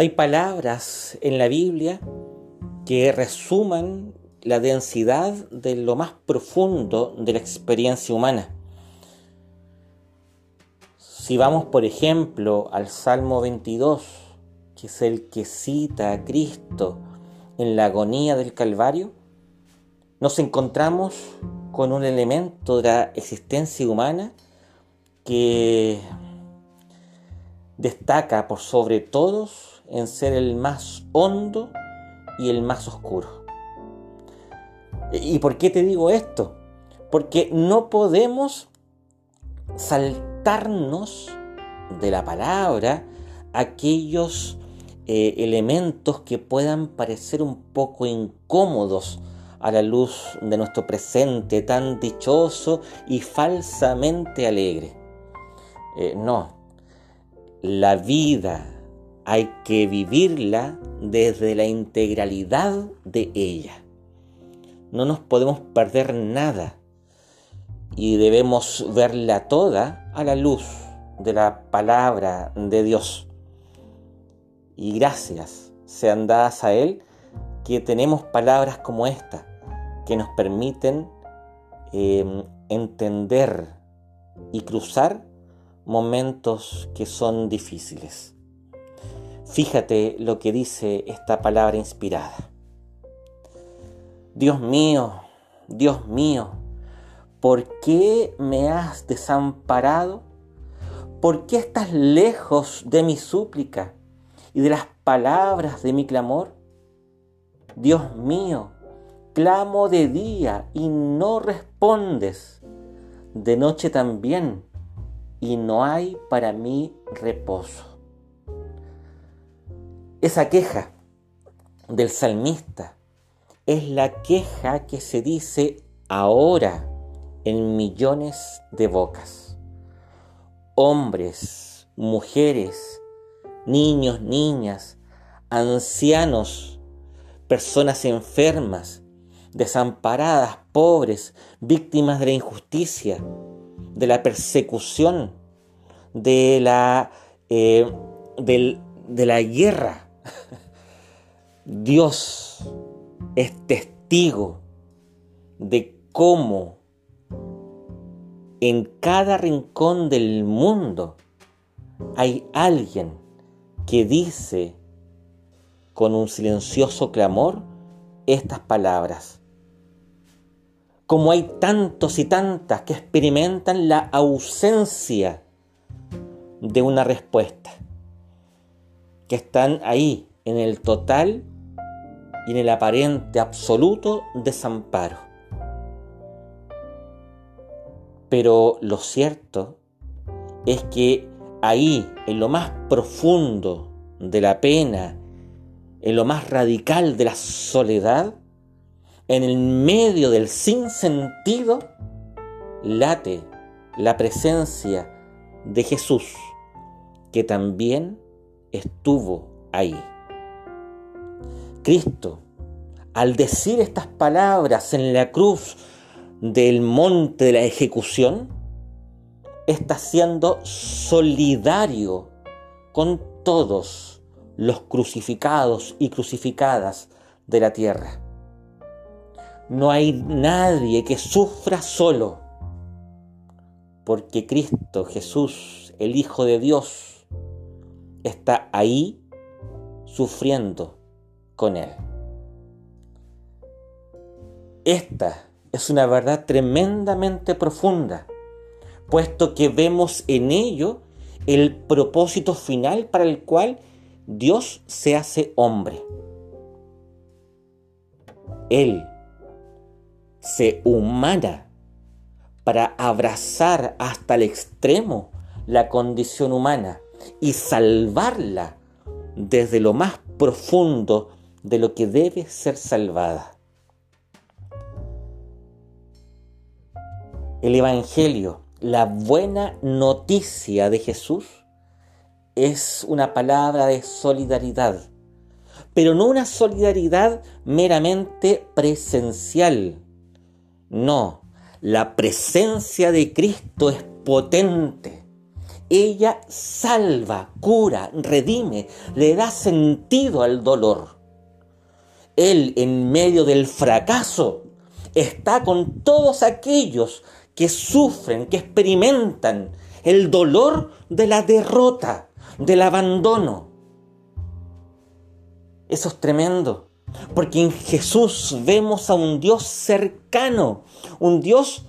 Hay palabras en la Biblia que resuman la densidad de lo más profundo de la experiencia humana. Si vamos, por ejemplo, al Salmo 22, que es el que cita a Cristo en la agonía del Calvario, nos encontramos con un elemento de la existencia humana que destaca por sobre todos en ser el más hondo y el más oscuro. ¿Y por qué te digo esto? Porque no podemos saltarnos de la palabra aquellos eh, elementos que puedan parecer un poco incómodos a la luz de nuestro presente tan dichoso y falsamente alegre. Eh, no, la vida hay que vivirla desde la integralidad de ella. No nos podemos perder nada y debemos verla toda a la luz de la palabra de Dios. Y gracias sean dadas a Él que tenemos palabras como esta que nos permiten eh, entender y cruzar momentos que son difíciles. Fíjate lo que dice esta palabra inspirada. Dios mío, Dios mío, ¿por qué me has desamparado? ¿Por qué estás lejos de mi súplica y de las palabras de mi clamor? Dios mío, clamo de día y no respondes, de noche también y no hay para mí reposo. Esa queja del salmista es la queja que se dice ahora en millones de bocas. Hombres, mujeres, niños, niñas, ancianos, personas enfermas, desamparadas, pobres, víctimas de la injusticia, de la persecución, de la, eh, de la guerra. Dios es testigo de cómo en cada rincón del mundo hay alguien que dice con un silencioso clamor estas palabras. Como hay tantos y tantas que experimentan la ausencia de una respuesta, que están ahí en el total y en el aparente absoluto desamparo. Pero lo cierto es que ahí, en lo más profundo de la pena, en lo más radical de la soledad, en el medio del sinsentido, late la presencia de Jesús, que también estuvo ahí. Cristo, al decir estas palabras en la cruz del monte de la ejecución, está siendo solidario con todos los crucificados y crucificadas de la tierra. No hay nadie que sufra solo, porque Cristo Jesús, el Hijo de Dios, está ahí sufriendo con Él. Esta es una verdad tremendamente profunda, puesto que vemos en ello el propósito final para el cual Dios se hace hombre. Él se humana para abrazar hasta el extremo la condición humana y salvarla desde lo más profundo de lo que debe ser salvada. El Evangelio, la buena noticia de Jesús, es una palabra de solidaridad, pero no una solidaridad meramente presencial, no, la presencia de Cristo es potente ella salva, cura, redime, le da sentido al dolor. Él en medio del fracaso está con todos aquellos que sufren, que experimentan el dolor de la derrota, del abandono. Eso es tremendo, porque en Jesús vemos a un Dios cercano, un Dios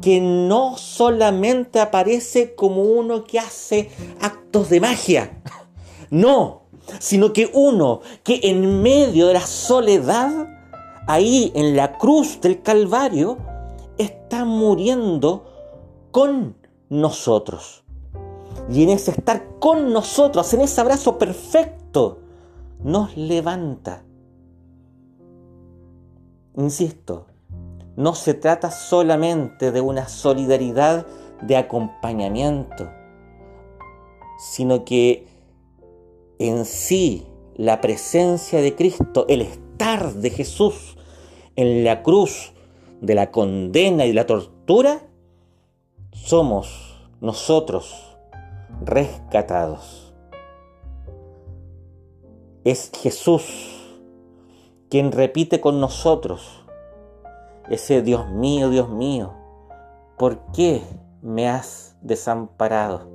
que no solamente aparece como uno que hace actos de magia, no, sino que uno que en medio de la soledad, ahí en la cruz del Calvario, está muriendo con nosotros. Y en ese estar con nosotros, en ese abrazo perfecto, nos levanta. Insisto, no se trata solamente de una solidaridad de acompañamiento, sino que en sí la presencia de Cristo, el estar de Jesús en la cruz de la condena y la tortura, somos nosotros rescatados. Es Jesús quien repite con nosotros ese Dios mío, Dios mío, ¿por qué me has desamparado?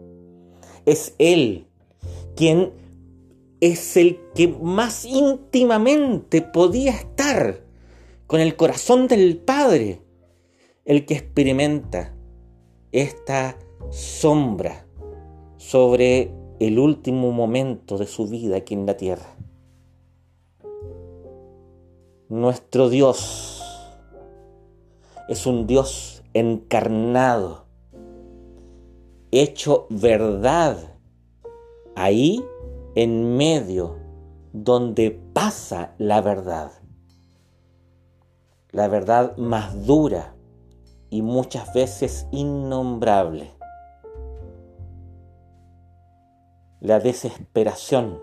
Es Él quien es el que más íntimamente podía estar con el corazón del Padre, el que experimenta esta sombra sobre el último momento de su vida aquí en la tierra. Nuestro Dios es un Dios encarnado, hecho verdad, ahí en medio donde pasa la verdad. La verdad más dura y muchas veces innombrable. La desesperación,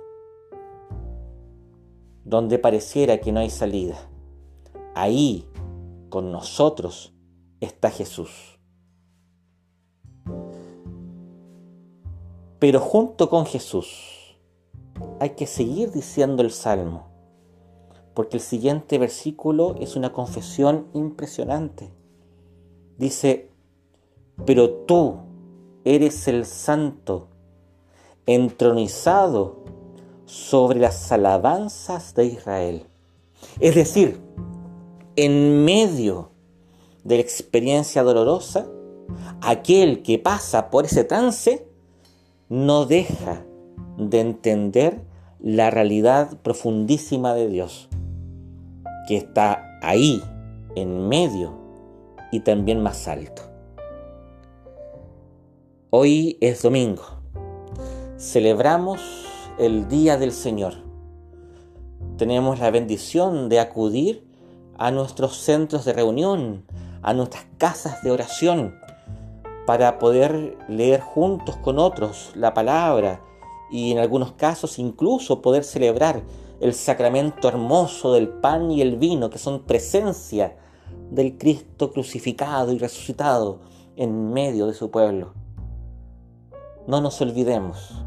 donde pareciera que no hay salida. Ahí con nosotros está Jesús. Pero junto con Jesús hay que seguir diciendo el Salmo, porque el siguiente versículo es una confesión impresionante. Dice, pero tú eres el santo, entronizado sobre las alabanzas de Israel. Es decir, en medio de la experiencia dolorosa, aquel que pasa por ese trance no deja de entender la realidad profundísima de Dios, que está ahí, en medio y también más alto. Hoy es domingo. Celebramos el Día del Señor. Tenemos la bendición de acudir a nuestros centros de reunión, a nuestras casas de oración, para poder leer juntos con otros la palabra y en algunos casos incluso poder celebrar el sacramento hermoso del pan y el vino, que son presencia del Cristo crucificado y resucitado en medio de su pueblo. No nos olvidemos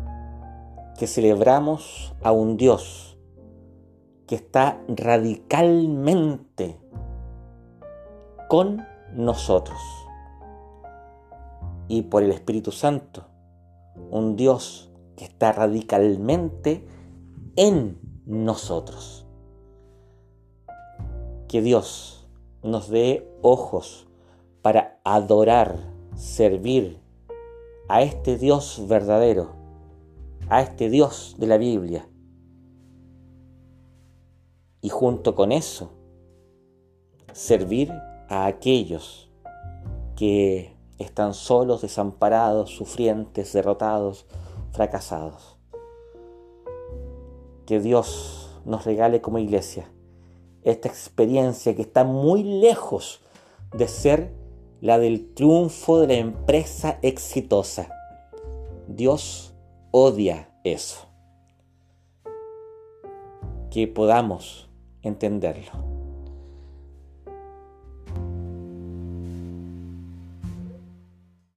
que celebramos a un Dios que está radicalmente con nosotros. Y por el Espíritu Santo, un Dios que está radicalmente en nosotros. Que Dios nos dé ojos para adorar, servir a este Dios verdadero, a este Dios de la Biblia, y junto con eso servir a aquellos que están solos, desamparados, sufrientes, derrotados, fracasados. Que Dios nos regale como iglesia esta experiencia que está muy lejos de ser la del triunfo de la empresa exitosa. Dios odia eso. Que podamos entenderlo.